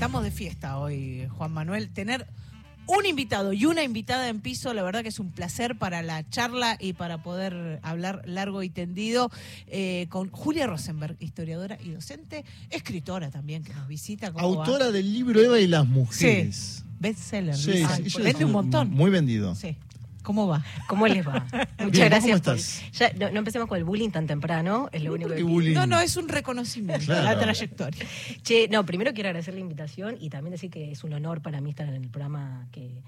estamos de fiesta hoy, Juan Manuel. Tener un invitado y una invitada en piso, la verdad que es un placer para la charla y para poder hablar largo y tendido eh, con Julia Rosenberg, historiadora y docente, escritora también que nos visita. Autora del libro Eva y las mujeres. Bestseller. Sí, dice. sí, sí, vende un montón. Muy vendido. Sí. ¿Cómo va? ¿Cómo les va? Muchas Bien, gracias. ¿cómo por- estás? ya, no, no empecemos con el bullying tan temprano, es lo único ¿Por que bullying? No, no, es un reconocimiento Claro. la trayectoria. Che, no, primero quiero agradecer la invitación y también decir que es un honor para mí estar en el programa que,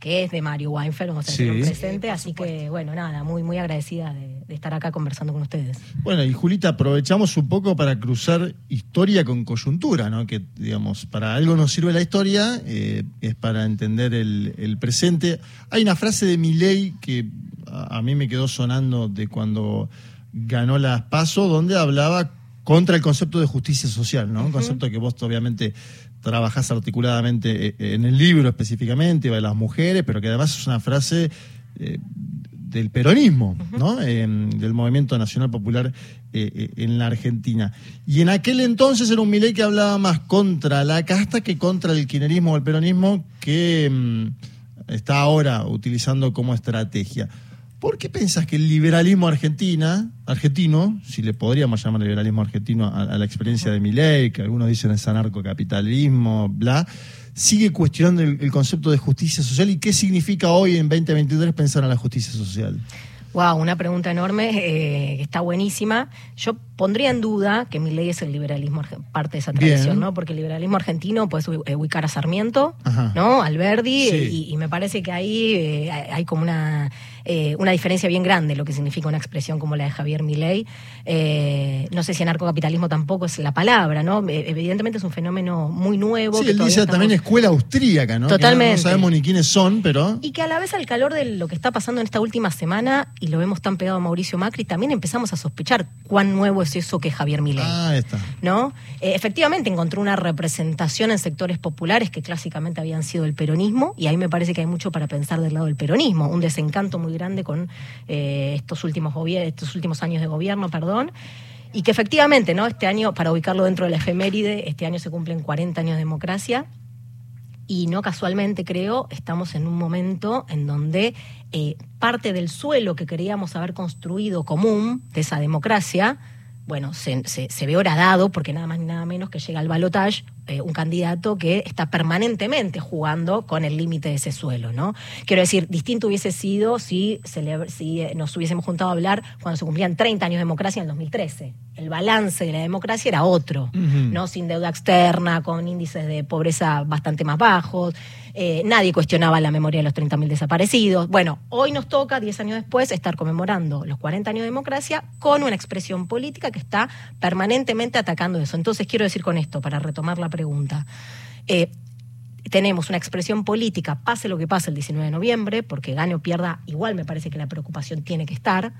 que es de Mario Weinfeld, vamos a Sí. tener un Sí, presente, así supuesto. que bueno, nada, muy muy agradecida de, de estar acá conversando con ustedes. Bueno, y Julita, aprovechamos un poco para cruzar historia con coyuntura, ¿no? Que, digamos, para algo nos sirve la historia, eh, es para entender el, el presente. Hay una frase de Milei que a, a mí me quedó sonando de cuando ganó las PASO, donde hablaba contra el concepto de justicia social, ¿no? Un concepto que vos obviamente trabajás articuladamente eh, en el libro específicamente, de las mujeres, pero que además es una frase eh, del peronismo, ¿no? Eh, del Movimiento Nacional Popular eh, eh, en la Argentina. Y en aquel entonces era un Milei que hablaba más contra la casta que contra el kirchnerismo o el peronismo que mm, está ahora utilizando como estrategia. ¿Por qué pensás que el liberalismo argentina, argentino, si le podríamos llamar liberalismo argentino a, la experiencia de Milei, que algunos dicen es anarcocapitalismo, bla, sigue cuestionando el, concepto de justicia social y qué significa hoy en 2023 pensar en la justicia social? Wow, una pregunta enorme, eh, está buenísima. Yo pondría en duda que mi ley es el liberalismo, parte de esa Bien. tradición, ¿no? Porque el liberalismo argentino puedes eh, ubicar a Sarmiento, Ajá. ¿no? Alberdi, Sí. y, y me parece que ahí eh, hay como una, eh, una diferencia bien grande lo que significa una expresión como la de Javier Milei. Eh, no sé si anarcocapitalismo tampoco es la palabra, ¿no? Evidentemente es un fenómeno muy nuevo. Sí, que él dice estamos- también escuela austríaca, ¿no? Que no- Totalmente. No, sabemos ni quiénes son, pero... y que a la vez al calor de lo que está pasando en esta última semana, y lo vemos tan pegado a Mauricio Macri, también empezamos a sospechar cuán nuevo es eso que Javier Milei. Ah, está. ¿no? Eh, efectivamente encontró una representación en sectores populares que clásicamente habían sido el peronismo, y ahí me parece que hay mucho para pensar del lado del peronismo, un desencanto muy grande con eh, estos, últimos estos últimos años de gobierno, perdón. Y que efectivamente, ¿no? Este año, para ubicarlo dentro de la efeméride, este año se cumplen 40 años de democracia. Y no casualmente, creo, estamos en un momento en donde eh, parte del suelo que queríamos haber construido común de esa democracia, bueno, se, se- se ve horadado porque nada más ni nada menos que llega al balotage eh, un candidato que está permanentemente jugando con el límite de ese suelo, ¿no? Quiero decir, distinto hubiese sido si, si eh, nos hubiésemos juntado a hablar cuando se cumplían 30 años de democracia en el 2013. El balance de la democracia era otro. ¿no? Sin deuda externa, con índices de pobreza bastante más bajos. eh, nadie cuestionaba la memoria de los 30.000 desaparecidos. Bueno, hoy nos toca, 10 años después, estar conmemorando los 40 años de democracia con una expresión política que está permanentemente atacando eso. Entonces, quiero decir con esto, para retomar la pregunta. Eh, tenemos una expresión política, pase lo que pase el 19 de noviembre, porque gane o pierda, igual me parece que la preocupación tiene que estar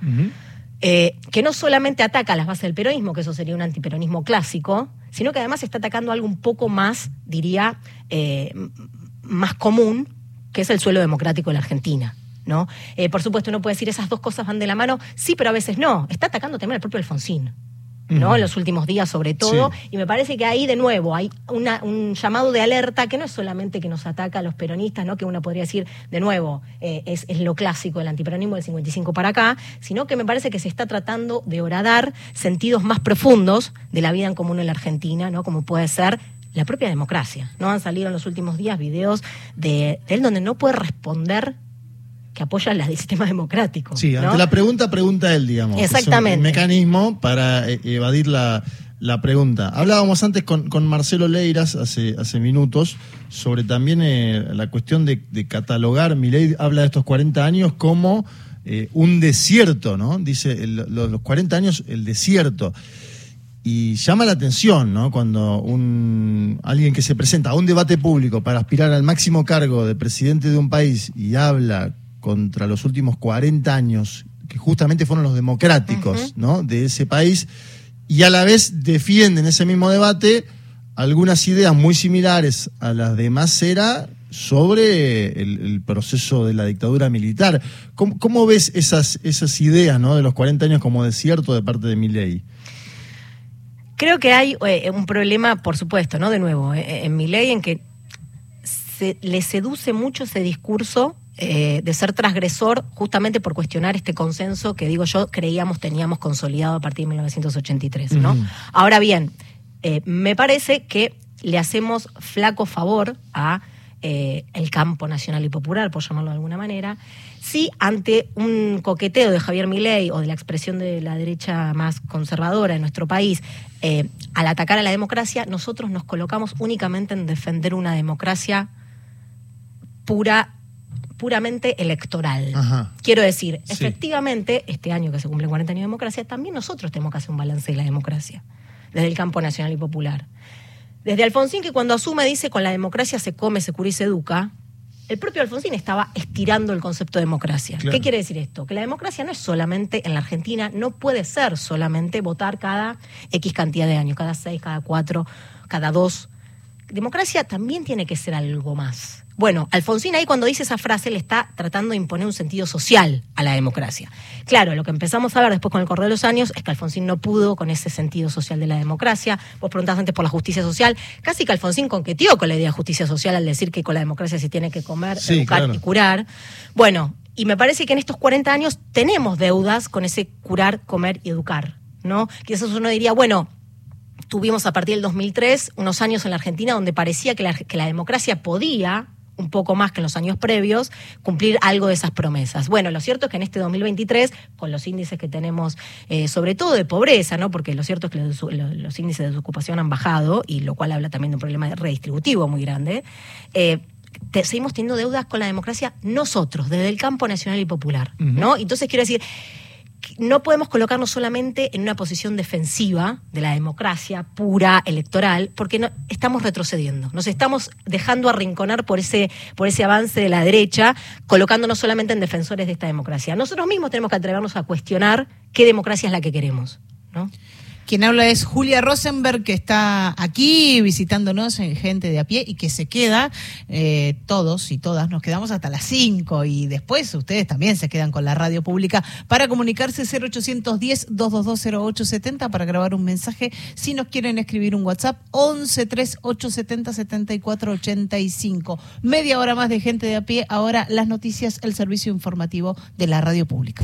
eh, que no solamente ataca las bases del peronismo, que eso sería un antiperonismo clásico, sino que además está atacando algo un poco más, diría, eh, más común, que es el suelo democrático de la Argentina. ¿no? Eh, por supuesto, uno puede decir esas dos cosas van de la mano, sí, pero a veces no. Está atacando también al propio Alfonsín. ¿No? En los últimos días, sobre todo. Sí. Y me parece que ahí, de nuevo, hay una- un llamado de alerta que no es solamente que nos ataca a los peronistas, ¿no? que uno podría decir, de nuevo, eh, es, es lo clásico del antiperonismo del 55 para acá, sino que me parece que se está tratando de horadar sentidos más profundos de la vida en común en la Argentina, ¿no? como puede ser la propia democracia. ¿no? Han salido en los últimos días videos de, de él donde no puede responder que apoya el sistema democrático. Sí, ¿no? ante la pregunta, pregunta él, digamos. Exactamente. Es un mecanismo para eh, evadir la, la pregunta. Hablábamos antes con, con Marcelo Leiras, hace, hace minutos, sobre también eh, la cuestión de, de catalogar. Milei habla de estos 40 años como eh, un desierto, ¿no? Dice el- los, los 40 años, el desierto. Y llama la atención, ¿no? Cuando un alguien que se presenta a un debate público para aspirar al máximo cargo de presidente de un país y habla contra los últimos 40 años, que justamente fueron los democráticos, ¿no? De ese país, y a la vez defiende en ese mismo debate algunas ideas muy similares a las de Macera sobre el, el proceso de la dictadura militar. ¿Cómo, cómo ves esas, esas ideas, ¿no? De los 40 años como desierto de parte de Milei? Creo que hay eh, un problema, por supuesto, ¿no? De nuevo, eh, en mi ley, en que se, le seduce mucho ese discurso eh, de ser transgresor justamente por cuestionar este consenso que digo yo creíamos teníamos consolidado a partir de 1983, ¿no? Ahora bien, eh, me parece que le hacemos flaco favor a eh, el campo nacional y popular, por llamarlo de alguna manera, si ante un coqueteo de Javier Milei o de la expresión de la derecha más conservadora en nuestro país, al atacar a la democracia, nosotros nos colocamos únicamente en defender una democracia pura puramente electoral. Quiero decir, efectivamente, este año que se cumplen 40 años de democracia, también nosotros tenemos que hacer un balance de la democracia, desde el campo nacional y popular. Desde Alfonsín, que cuando asume dice con la democracia se come, se cura y se educa, el propio Alfonsín estaba estirando el concepto de democracia. ¿Qué quiere decir esto? Que la democracia no es solamente, en la Argentina, no puede ser solamente votar cada X cantidad de años, cada seis, cada cuatro, cada dos. Democracia también tiene que ser algo más. Bueno, Alfonsín ahí cuando dice esa frase le está tratando de imponer un sentido social a la democracia. Claro, lo que empezamos a ver después con el correr de los años es que Alfonsín no pudo con ese sentido social de la democracia. Vos preguntás antes por la justicia social. Casi que Alfonsín conquetió con la idea de justicia social al decir que con la democracia se tiene que comer, educar y curar. Bueno, y me parece que en estos 40 años tenemos deudas con ese curar, comer y educar. ¿no? Quizás uno diría, bueno, tuvimos a partir del 2003 unos años en la Argentina donde parecía que la, que la democracia podía un poco más que en los años previos, cumplir algo de esas promesas. Bueno, lo cierto es que en este 2023, con los índices que tenemos, eh, sobre todo de pobreza, ¿no? porque lo cierto es que los, índices de desocupación han bajado, y lo cual habla también de un problema redistributivo muy grande, eh, seguimos teniendo deudas con la democracia nosotros, desde el campo nacional y popular. ¿no? Entonces quiero decir, no podemos colocarnos solamente en una posición defensiva de la democracia pura electoral, porque no, estamos retrocediendo. Nos estamos dejando arrinconar por ese, por ese avance de la derecha, colocándonos solamente en defensores de esta democracia. Nosotros mismos tenemos que atrevernos a cuestionar qué democracia es la que queremos. ¿no? Quien habla es Julia Rosenberg, que está aquí visitándonos en Gente de a pie y que se queda, eh, todos y todas nos quedamos hasta las 5 y después ustedes también se quedan con la radio pública para comunicarse 0810-2220870 para grabar un mensaje. Si nos quieren escribir un WhatsApp, 1138707485. Media hora más de Gente de a pie, ahora las noticias, el servicio informativo de la radio pública.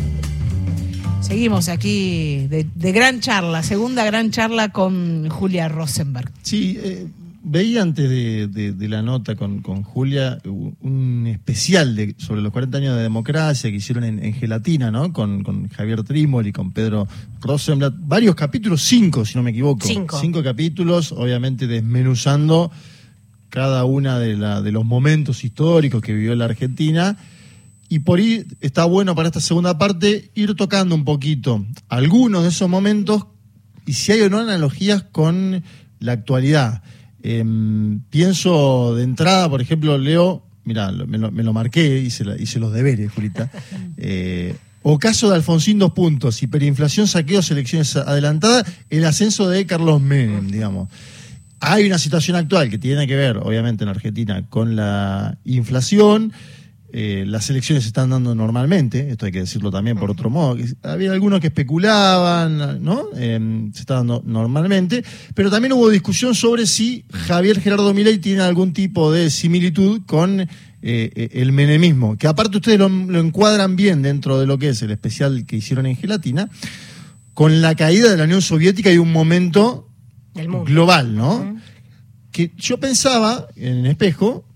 Seguimos aquí de, gran charla, segunda gran charla con Julia Rosenberg. Sí, eh, veía antes de, la nota con, Julia un especial de, sobre los 40 años de democracia que hicieron en, Gelatina, ¿no? Con, Javier Trimol y con Pedro Rosenblatt. Varios capítulos, cinco, si no me equivoco. Cinco. Cinco capítulos, obviamente desmenuzando cada una de, de los momentos históricos que vivió la Argentina y por ahí está bueno para esta segunda parte ir tocando un poquito algunos de esos momentos y si hay o no analogías con la actualidad. Em, pienso de entrada, por ejemplo, Leo, mira, me lo, marqué, hice, hice, los deberes, Julita. Eh, o caso de Alfonsín, dos puntos, hiperinflación, saqueos, elecciones adelantadas, el ascenso de Carlos Menem, digamos. Hay una situación actual que tiene que ver, obviamente, en Argentina con la inflación. Eh, las elecciones se están dando normalmente, esto hay que decirlo también por otro modo. Había algunos que especulaban, ¿no? Em, se está dando normalmente, pero también hubo discusión sobre si Javier Gerardo Milei tiene algún tipo de similitud con eh, eh, el menemismo, que aparte ustedes lo, encuadran bien dentro de lo que es el especial que hicieron en Gelatina, con la caída de la Unión Soviética y un momento global, ¿no? Que yo pensaba en espejo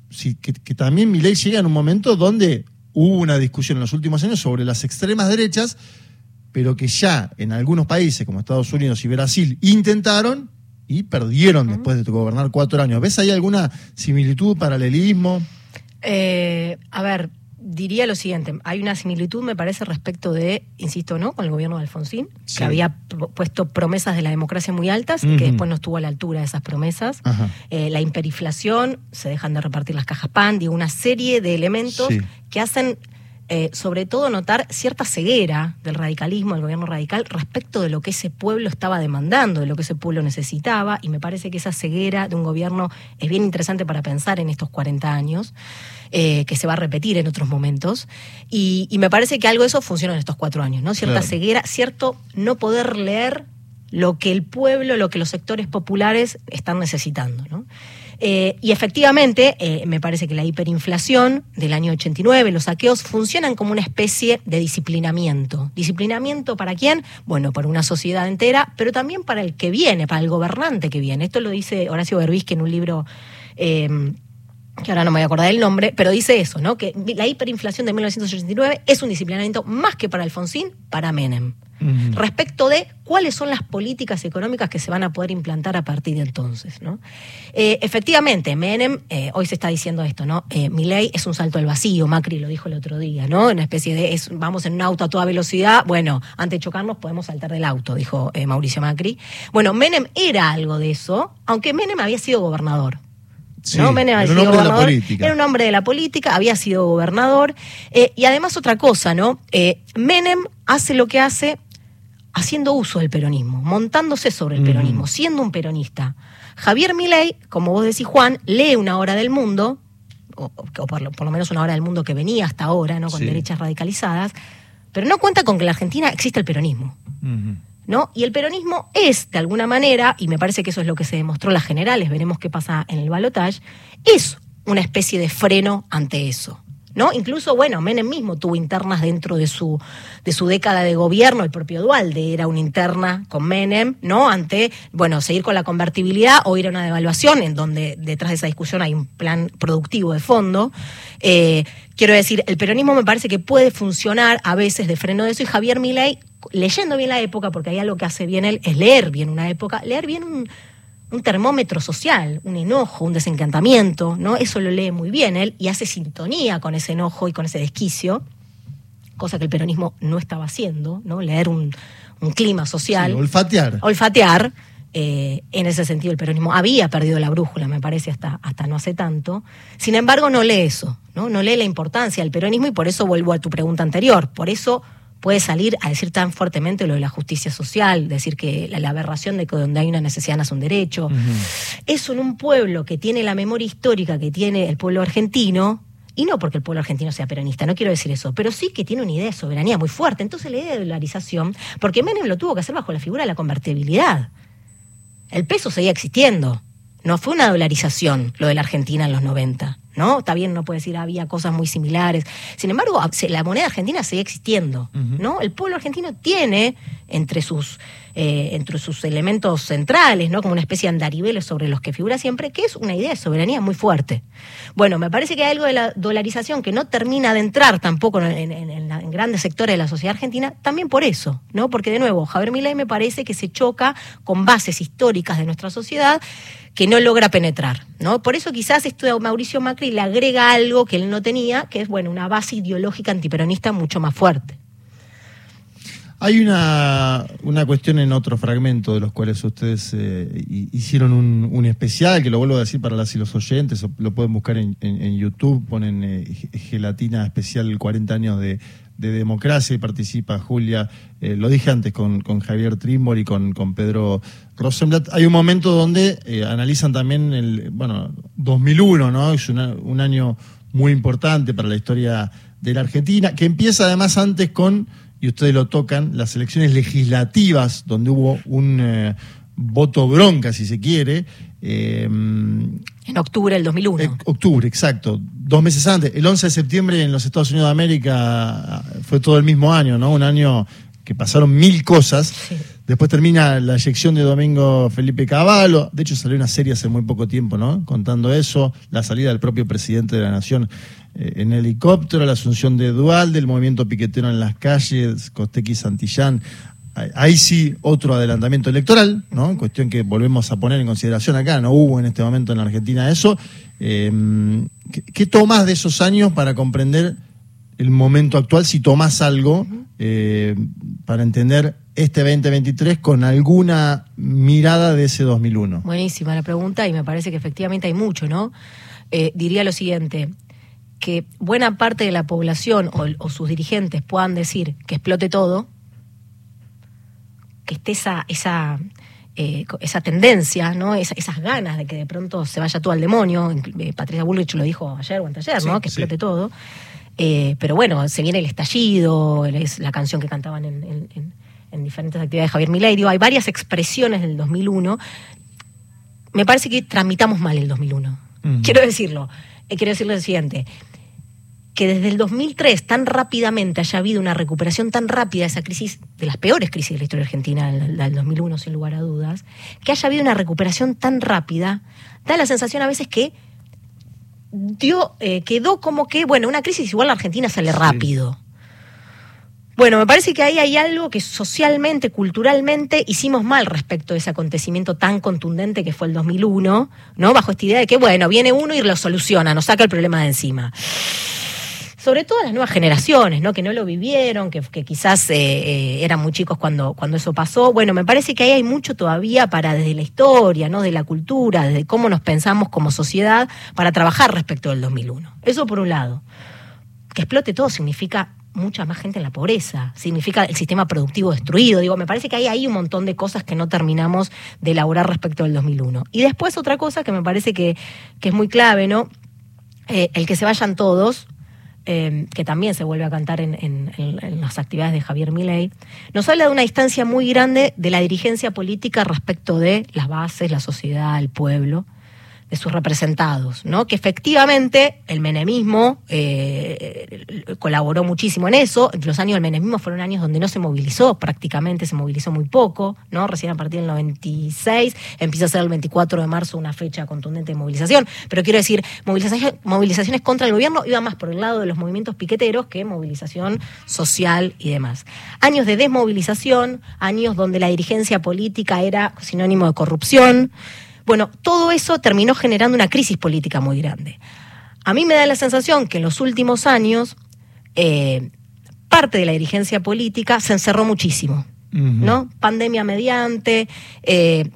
que, también mi ley llega en un momento donde hubo una discusión en los últimos años sobre las extremas derechas, pero que ya en algunos países como Estados Unidos y Brasil intentaron y perdieron después de gobernar cuatro años. ¿Ves ahí alguna similitud, paralelismo? Eh, a ver, diría lo siguiente, hay una similitud, me parece, respecto de, insisto, ¿no? Con el gobierno de Alfonsín, que había puesto promesas de la democracia muy altas, que después no estuvo a la altura de esas promesas. Eh, la hiperinflación, se dejan de repartir las cajas PAN, digo, una serie de elementos que hacen eh, sobre todo notar cierta ceguera del radicalismo, del gobierno radical, respecto de lo que ese pueblo estaba demandando, de lo que ese pueblo necesitaba, y me parece que esa ceguera de un gobierno es bien interesante para pensar en estos 40 años, eh, que se va a repetir en otros momentos, y, me parece que algo de eso funciona en estos cuatro años, ¿no? Cierta ceguera, cierto no poder leer lo que el pueblo, lo que los sectores populares están necesitando. ¿no? Eh, y efectivamente, eh, me parece que la hiperinflación del año 89, los saqueos, funcionan como una especie de disciplinamiento. ¿Disciplinamiento para quién? Bueno, para una sociedad entera, pero también para el que viene, para el gobernante que viene. Esto lo dice Horacio Berbisque en un libro... Eh, que ahora no me voy a acordar el nombre, pero dice eso, ¿no? Que la hiperinflación de 1989 es un disciplinamiento más que para Alfonsín, para Menem respecto de cuáles son las políticas económicas que se van a poder implantar a partir de entonces. ¿no? Eh, efectivamente, Menem, eh, hoy se está diciendo esto, ¿no? Eh, mi ley es un salto al vacío, Macri lo dijo el otro día, ¿no? Una especie de, es, vamos en un auto a toda velocidad, bueno, antes de chocarnos podemos saltar del auto, dijo Mauricio Macri. Bueno, Menem era algo de eso, aunque Menem había sido gobernador. ¿no? Menem había sido gobernador, era un hombre de la política, había sido gobernador. y además otra cosa, ¿no? Menem hace lo que hace haciendo uso del peronismo, montándose sobre el peronismo, siendo un peronista. Javier Milei, como vos decís, Juan, lee una hora del mundo, o, por, lo, menos una hora del mundo que venía hasta ahora, ¿no? Con derechas radicalizadas, pero no cuenta con que en la Argentina existe el peronismo. ¿No? Y el peronismo es, de alguna manera, y me parece que eso es lo que se demostró en las generales, veremos qué pasa en el balotage, es una especie de freno ante eso. ¿No? Incluso, bueno, Menem mismo tuvo internas dentro de su, de su década de gobierno, el propio Dualde era una interna con Menem, ¿no? Ante, bueno, seguir con la convertibilidad o ir a una devaluación, en donde detrás de esa discusión hay un plan productivo de fondo. Eh, quiero decir, el peronismo me parece que puede funcionar a veces de freno de eso y Javier Milei, leyendo bien la época, porque hay algo que hace bien él, es leer bien una época, leer bien un un termómetro social, un enojo, un desencantamiento, ¿no? Eso lo lee muy bien él y hace sintonía con ese enojo y con ese desquicio, cosa que el peronismo no estaba haciendo, ¿no? Leer un, clima social. olfatear. Olfatear. Eh, en ese sentido, el peronismo había perdido la brújula, me parece, hasta, hasta no hace tanto. Sin embargo, no lee eso, ¿no? No lee la importancia del peronismo y por eso vuelvo a tu pregunta anterior. Por eso puede salir a decir tan fuertemente lo de la justicia social, decir que la, aberración de que donde hay una necesidad nace un derecho. Eso en un pueblo que tiene la memoria histórica que tiene el pueblo argentino, y no porque el pueblo argentino sea peronista, no quiero decir eso, pero sí que tiene una idea de soberanía muy fuerte. Entonces la idea de dolarización, porque Menem lo tuvo que hacer bajo la figura de la convertibilidad. El peso seguía existiendo. No fue una dolarización lo de la Argentina en los 90. ¿No? Está bien, no puede decir había cosas muy similares. Sin embargo, la moneda argentina sigue existiendo, ¿no? El pueblo argentino tiene entre sus eh, entre sus elementos centrales, ¿no? Como una especie de andariveles sobre los que figura siempre, que es una idea de soberanía muy fuerte. Bueno, me parece que hay algo de la dolarización que no termina de entrar tampoco en, en grandes sectores de la sociedad argentina, también por eso, ¿no? Porque de nuevo, Javier Milei me parece que se choca con bases históricas de nuestra sociedad que no logra penetrar. ¿no? Por eso quizás esto Mauricio Macri le agrega algo que él no tenía, que es bueno, una base ideológica antiperonista mucho más fuerte. Hay una, una cuestión en otro fragmento de los cuales ustedes eh, hicieron un, especial, que lo vuelvo a decir para las y los oyentes, lo pueden buscar en, YouTube, ponen eh, gelatina especial 40 años de, de democracia y participa Julia, eh, lo dije antes con, con Javier Trimbor y con, con Pedro Rosenblatt. Hay un momento donde eh, analizan también el, bueno, 2001, ¿no? Es un año muy importante para la historia de la Argentina, que empieza además antes con, y ustedes lo tocan, las elecciones legislativas, donde hubo un eh, voto bronca, si se quiere. en octubre del 2001. octubre, exacto dos meses antes. El 11 de septiembre en los Estados Unidos de América fue todo el mismo año, ¿no? Un año que pasaron mil cosas. Después termina la eyección de Domingo Felipe Cavallo. De hecho, salió una serie hace muy poco tiempo, ¿no? Contando eso. La salida del propio presidente de la Nación eh, en helicóptero, la asunción de Dual, del movimiento piquetero en las calles, Costequi Santillán. Ahí sí otro adelantamiento electoral, ¿no? Cuestión que volvemos a poner en consideración acá. No hubo en este momento en la Argentina eso. Eh, ¿qué, tomas de esos años para comprender el momento actual? Si tomas algo eh, para entender este 2023 con alguna mirada de ese 2001. Buenísima la pregunta y me parece que efectivamente hay mucho, ¿no? Eh, diría lo siguiente, que buena parte de la población o, sus dirigentes puedan decir que explote todo, que esté esa, esa eh, esa tendencia, ¿no? esas ganas de que de pronto se vaya todo al demonio. Eh, Patricia Bullrich lo dijo ayer o anteayer, ¿no? que explote todo. Eh, pero bueno, se viene el estallido, es la canción que cantaban en, en diferentes actividades de Javier Milei. Digo, hay varias expresiones del 2001. Me parece que tramitamos mal el 2001. Quiero decirlo. Eh, quiero decirle lo siguiente que desde el 2003 tan rápidamente haya habido una recuperación tan rápida de esa crisis, de las peores crisis de la historia argentina, la del 2001 sin lugar a dudas, que haya habido una recuperación tan rápida, da la sensación a veces que dio, eh, quedó como que, bueno, una crisis igual la Argentina sale rápido. Bueno, me parece que ahí hay algo que socialmente, culturalmente hicimos mal respecto a ese acontecimiento tan contundente que fue el 2001, ¿no? Bajo esta idea de que, bueno, viene uno y lo soluciona, nos saca el problema de encima sobre todo las nuevas generaciones, ¿no? Que no lo vivieron, que, quizás eh, eh, eran muy chicos cuando, cuando eso pasó. Bueno, me parece que ahí hay mucho todavía para desde la historia, ¿no? De la cultura, desde cómo nos pensamos como sociedad para trabajar respecto del 2001. Eso por un lado. Que explote todo significa mucha más gente en la pobreza, significa el sistema productivo destruido. Digo, me parece que hay ahí un montón de cosas que no terminamos de elaborar respecto del 2001. Y después otra cosa que me parece que, es muy clave, ¿no? Eh, el que se vayan todos, Em, que también se vuelve a cantar en, las actividades de Javier Milei, nos habla de una distancia muy grande de la dirigencia política respecto de las bases, la sociedad, el pueblo de sus representados, ¿no? Que efectivamente el menemismo eh, colaboró muchísimo en eso. Los años del menemismo fueron años donde no se movilizó prácticamente, se movilizó muy poco, ¿no? Recién a partir del 96 empieza a ser el 24 de marzo una fecha contundente de movilización. Pero quiero decir, movilizaciones contra el gobierno iban más por el lado de los movimientos piqueteros que movilización social y demás. Años de desmovilización, años donde la dirigencia política era sinónimo de corrupción. Bueno, todo eso terminó generando una crisis política muy grande. A mí me da la sensación que en los últimos años eh, parte de la dirigencia política se encerró muchísimo, ¿no? Pandemia mediante, eh,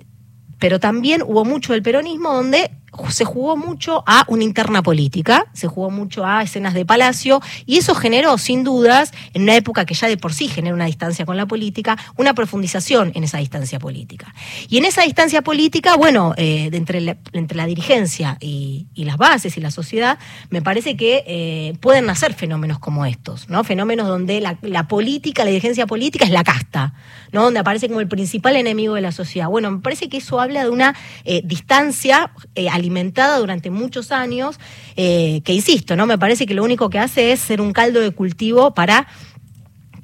pero también hubo mucho del peronismo donde se jugó mucho a una interna política, se jugó mucho a escenas de palacio, y eso generó, sin dudas, en una época que ya de por sí genera una distancia con la política, una profundización en esa distancia política. Y en esa distancia política, bueno, eh, entre, la, entre la dirigencia y, las bases y la sociedad, me parece que eh, pueden nacer fenómenos como estos, ¿no? Fenómenos donde la, política, la dirigencia política es la casta, ¿no? Donde aparece como el principal enemigo de la sociedad. Bueno, me parece que eso habla de una eh, distancia alimentada durante muchos años, eh, que insisto, ¿no? Me parece que lo único que hace es ser un caldo de cultivo para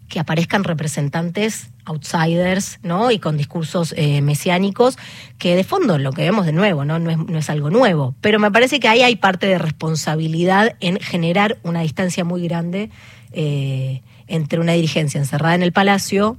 que aparezcan representantes outsiders, ¿no? Y con discursos eh, mesiánicos, que de fondo lo que vemos de nuevo, ¿no? No es, no es, algo nuevo. Pero me parece que ahí hay parte de responsabilidad en generar una distancia muy grande eh, entre una dirigencia encerrada en el palacio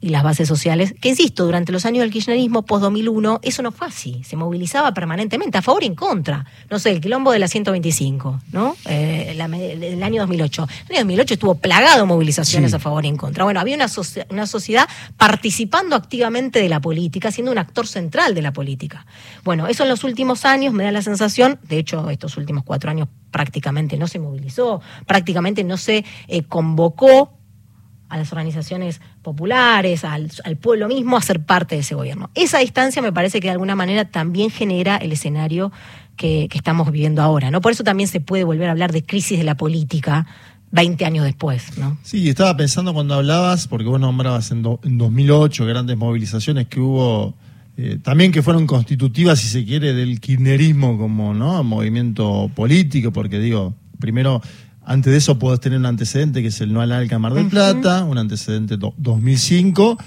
y las bases sociales, que insisto, durante los años del kirchnerismo post-2001, eso no fue así, se movilizaba permanentemente, a favor y en contra. No sé, el quilombo de la 125, ¿no? Eh, el año 2008. El año 2008 estuvo plagado de movilizaciones a favor y en contra. Bueno, había una, una sociedad participando activamente de la política, siendo un actor central de la política. Bueno, eso en los últimos años me da la sensación, de hecho, estos últimos cuatro años prácticamente no se movilizó, prácticamente no se eh, convocó a las organizaciones populares, al, pueblo mismo a ser parte de ese gobierno. Esa distancia me parece que de alguna manera también genera el escenario que, estamos viviendo ahora, ¿no? Por eso también se puede volver a hablar de crisis de la política 20 años después, ¿no? Sí, estaba pensando cuando hablabas, porque vos nombrabas en, 2008 grandes movilizaciones que hubo, eh, también que fueron constitutivas, si se quiere, del kirchnerismo como ¿no? movimiento político, porque digo, primero antes de eso podés tener un antecedente que es el no al Alca Mar del Plata, un antecedente 2005,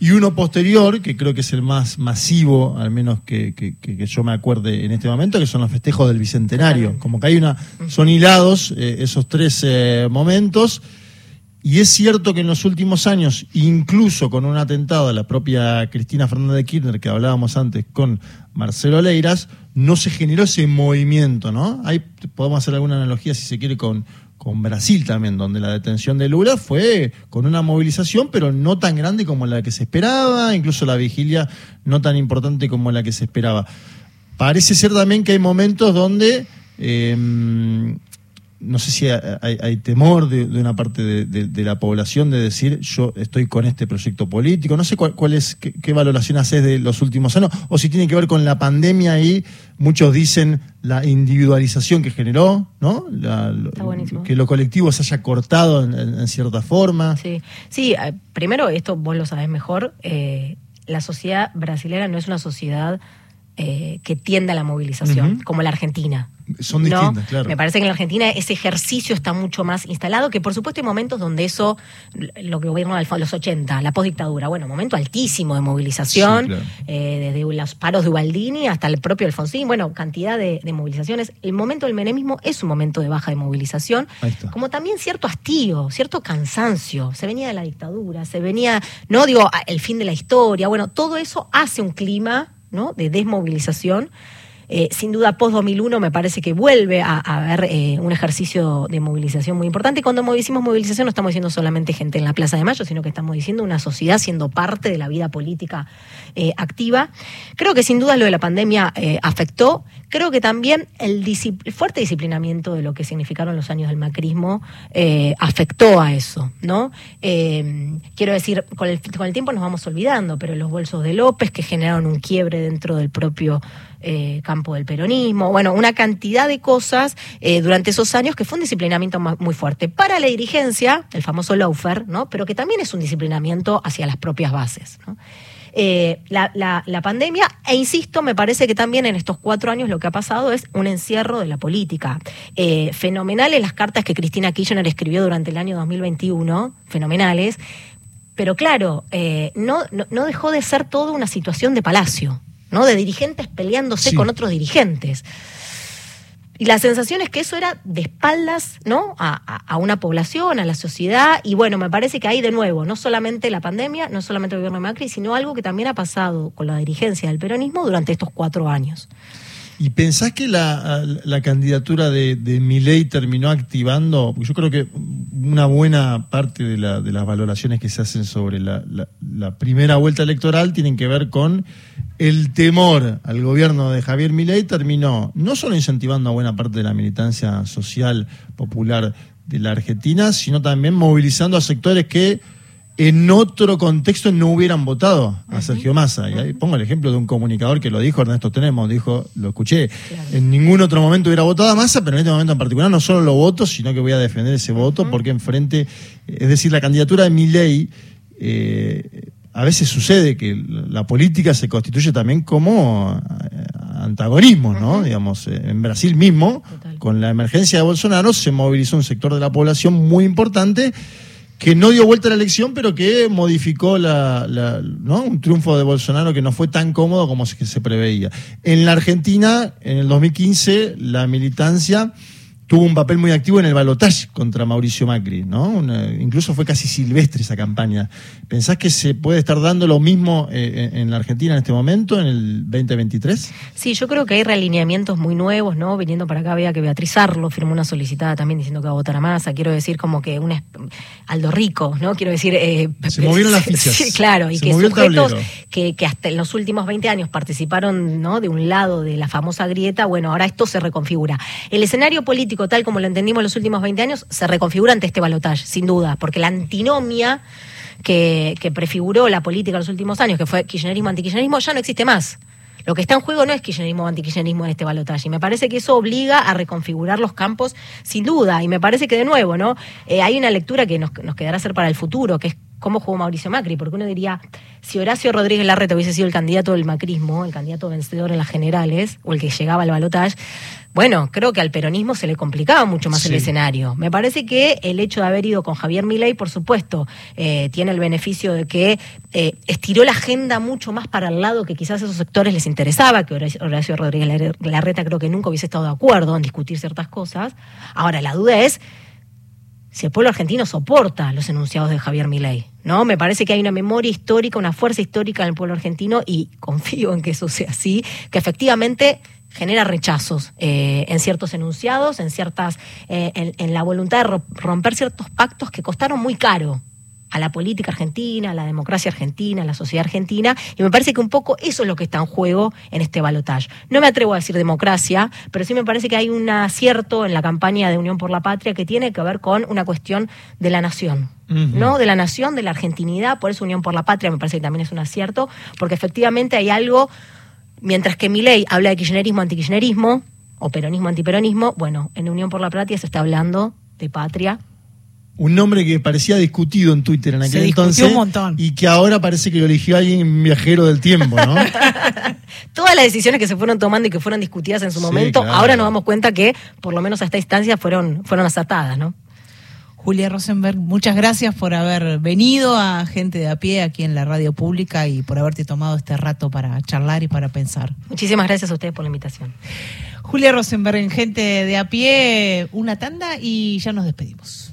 y uno posterior, que creo que es el más masivo, al menos que, yo me acuerde en este momento, que son los festejos del Bicentenario. Como que hay una, son hilados eh, esos tres eh, momentos. Y es cierto que en los últimos años, incluso con un atentado a la propia Cristina Fernández de Kirchner, que hablábamos antes con Marcelo Leiras, no se generó ese movimiento, ¿no? Ahí podemos hacer alguna analogía, si se quiere, con, con Brasil también, donde la detención de Lula fue con una movilización, pero no tan grande como la que se esperaba, incluso la vigilia no tan importante como la que se esperaba. Parece ser también que hay momentos donde em, no sé si hay, temor de, una parte de, la población de decir yo estoy con este proyecto político. No sé cuál, es, qué, valoración haces de los últimos años, o si tiene que ver con la pandemia y muchos dicen la individualización que generó, ¿no? que lo colectivo se haya cortado en, cierta forma. Sí, sí eh, primero, esto vos lo sabés mejor, eh, la sociedad brasileña no es una sociedad eh, que tienda a la movilización, como la Argentina. Son distintas, claro. Me parece que en la Argentina ese ejercicio está mucho más instalado, que por supuesto hay momentos donde eso, lo que gobierno de los 80, la postdictadura, bueno, momento altísimo de movilización, eh, desde los paros de Ubaldini hasta el propio Alfonsín, bueno, cantidad de, movilizaciones. El momento del menemismo es un momento de baja de movilización, como también cierto hastío, cierto cansancio. Se venía de la dictadura, se venía, no digo, el fin de la historia, bueno, todo eso hace un clima ¿no? de desmovilización eh, sin duda, post-2001 me parece que vuelve a, haber eh, un ejercicio de movilización muy importante. Y cuando decimos movilización no estamos diciendo solamente gente en la Plaza de Mayo, sino que estamos diciendo una sociedad siendo parte de la vida política eh, activa. Creo que sin duda lo de la pandemia afectó. Creo que también el, fuerte disciplinamiento de lo que significaron los años del macrismo afectó a eso, ¿no? quiero decir, con el tiempo nos vamos olvidando, pero los bolsos de López que generaron un quiebre dentro del propio eh, campo del peronismo, bueno, una cantidad de cosas eh, durante esos años que fue un disciplinamiento muy fuerte para la dirigencia, el famoso loafer, ¿no? pero que también es un disciplinamiento hacia las propias bases. Eh, la, pandemia, e insisto, me parece que también en estos cuatro años lo que ha pasado es un encierro de la política. fenomenales las cartas que Cristina Kirchner escribió durante el año 2021, fenomenales, pero claro, no, no dejó de ser toda una situación de palacio. ¿No? De dirigentes peleándose con otros dirigentes. Y la sensación es que eso era de espaldas, ¿no? A, una población, a la sociedad. Y bueno, me parece que hay de nuevo, no solamente la pandemia, no solamente el gobierno de Macri, sino algo que también ha pasado con la dirigencia del peronismo durante estos cuatro años. ¿Y pensás que la, candidatura de, de Milei terminó activando? Yo creo que una buena parte de, las valoraciones que se hacen sobre la, primera vuelta electoral tienen que ver con el temor al gobierno de Javier Milei terminó no solo incentivando a buena parte de la militancia social popular de la Argentina, sino también movilizando a sectores que en otro contexto no hubieran votado a Sergio Massa. Y ahí pongo el ejemplo de un comunicador que lo dijo, Ernesto Tenemos, dijo, lo escuché, en ningún otro momento hubiera votado a Massa, pero en este momento en particular no solo lo voto, sino que voy a defender ese voto porque enfrente, es decir, la candidatura de mi ley, eh, a veces sucede que la política se constituye también como eh, antagonismo, ¿no? Digamos, eh, en Brasil mismo, con la emergencia de Bolsonaro, se movilizó un sector de la población muy importante que no dio vuelta a la elección, pero que modificó la, ¿no? un triunfo de Bolsonaro que no fue tan cómodo como se, se preveía. En la Argentina, en el 2015, la militancia tuvo un papel muy activo en el balotaje contra Mauricio Macri, ¿no? incluso fue casi silvestre esa campaña. ¿Pensás que se puede estar dando lo mismo eh, en la Argentina en este momento, en el 2023? Sí, yo creo que hay realineamientos muy nuevos, ¿no? Viniendo para acá, veía que Beatriz Arlo firmó una solicitada también diciendo que va a votar a Massa. Quiero decir, como que un Aldo Rico, ¿no? Quiero decir. Eh, se movieron las fichas. Sí, claro, y que sujetos que, que hasta en los últimos 20 años participaron, ¿no? De un lado de la famosa grieta, bueno, ahora esto se reconfigura. El escenario político tal como lo entendimos en los últimos 20 años, se reconfigura ante este balotaje, sin duda, porque la antinomia que, prefiguró la política en los últimos años, que fue kirchnerismo, antikirchnerismo, ya no existe más. Lo que está en juego no es kirchnerismo o antikirchnerismo en este balotaje. Y me parece que eso obliga a reconfigurar los campos, sin duda. Y me parece que, de nuevo, ¿no? Eh, hay una lectura que nos, nos quedará hacer para el futuro, que es cómo jugó Mauricio Macri, porque uno diría, si Horacio Rodríguez Larreta hubiese sido el candidato del macrismo, el candidato vencedor en las generales, o el que llegaba al balotaje, bueno, creo que al peronismo se le complicaba mucho más el escenario. Me parece que el hecho de haber ido con Javier Milei, por supuesto, eh, tiene el beneficio de que eh, estiró la agenda mucho más para el lado que quizás a esos sectores les interesaba, que Horacio Rodríguez Larreta creo que nunca hubiese estado de acuerdo en discutir ciertas cosas. Ahora, la duda es si el pueblo argentino soporta los enunciados de Javier Milei. ¿no? Me parece que hay una memoria histórica, una fuerza histórica en el pueblo argentino y confío en que eso sea así, que efectivamente genera rechazos eh, en ciertos enunciados, en ciertas, eh, en, la voluntad de romper ciertos pactos que costaron muy caro a la política argentina, a la democracia argentina, a la sociedad argentina, y me parece que un poco eso es lo que está en juego en este balotaje. No me atrevo a decir democracia, pero sí me parece que hay un acierto en la campaña de Unión por la Patria que tiene que ver con una cuestión de la nación. ¿no? De la nación, de la argentinidad, por eso Unión por la Patria me parece que también es un acierto, porque efectivamente hay algo, mientras que mi ley habla de kirchnerismo, antikirchnerismo, o peronismo, antiperonismo, bueno, en Unión por la Patria se está hablando de patria, un nombre que parecía discutido en Twitter en aquel Se entonces un montón. y que ahora parece que lo eligió alguien viajero del tiempo, ¿no? Todas las decisiones que se fueron tomando y que fueron discutidas en su Sí, momento, claro. ahora nos damos cuenta que, por lo menos a esta instancia, fueron, fueron acertadas, ¿no? Julia Rosenberg, muchas gracias por haber venido a Gente de a pie aquí en la radio pública y por haberte tomado este rato para charlar y para pensar. Muchísimas gracias a ustedes por la invitación. Julia Rosenberg en Gente de a pie, una tanda y ya nos despedimos.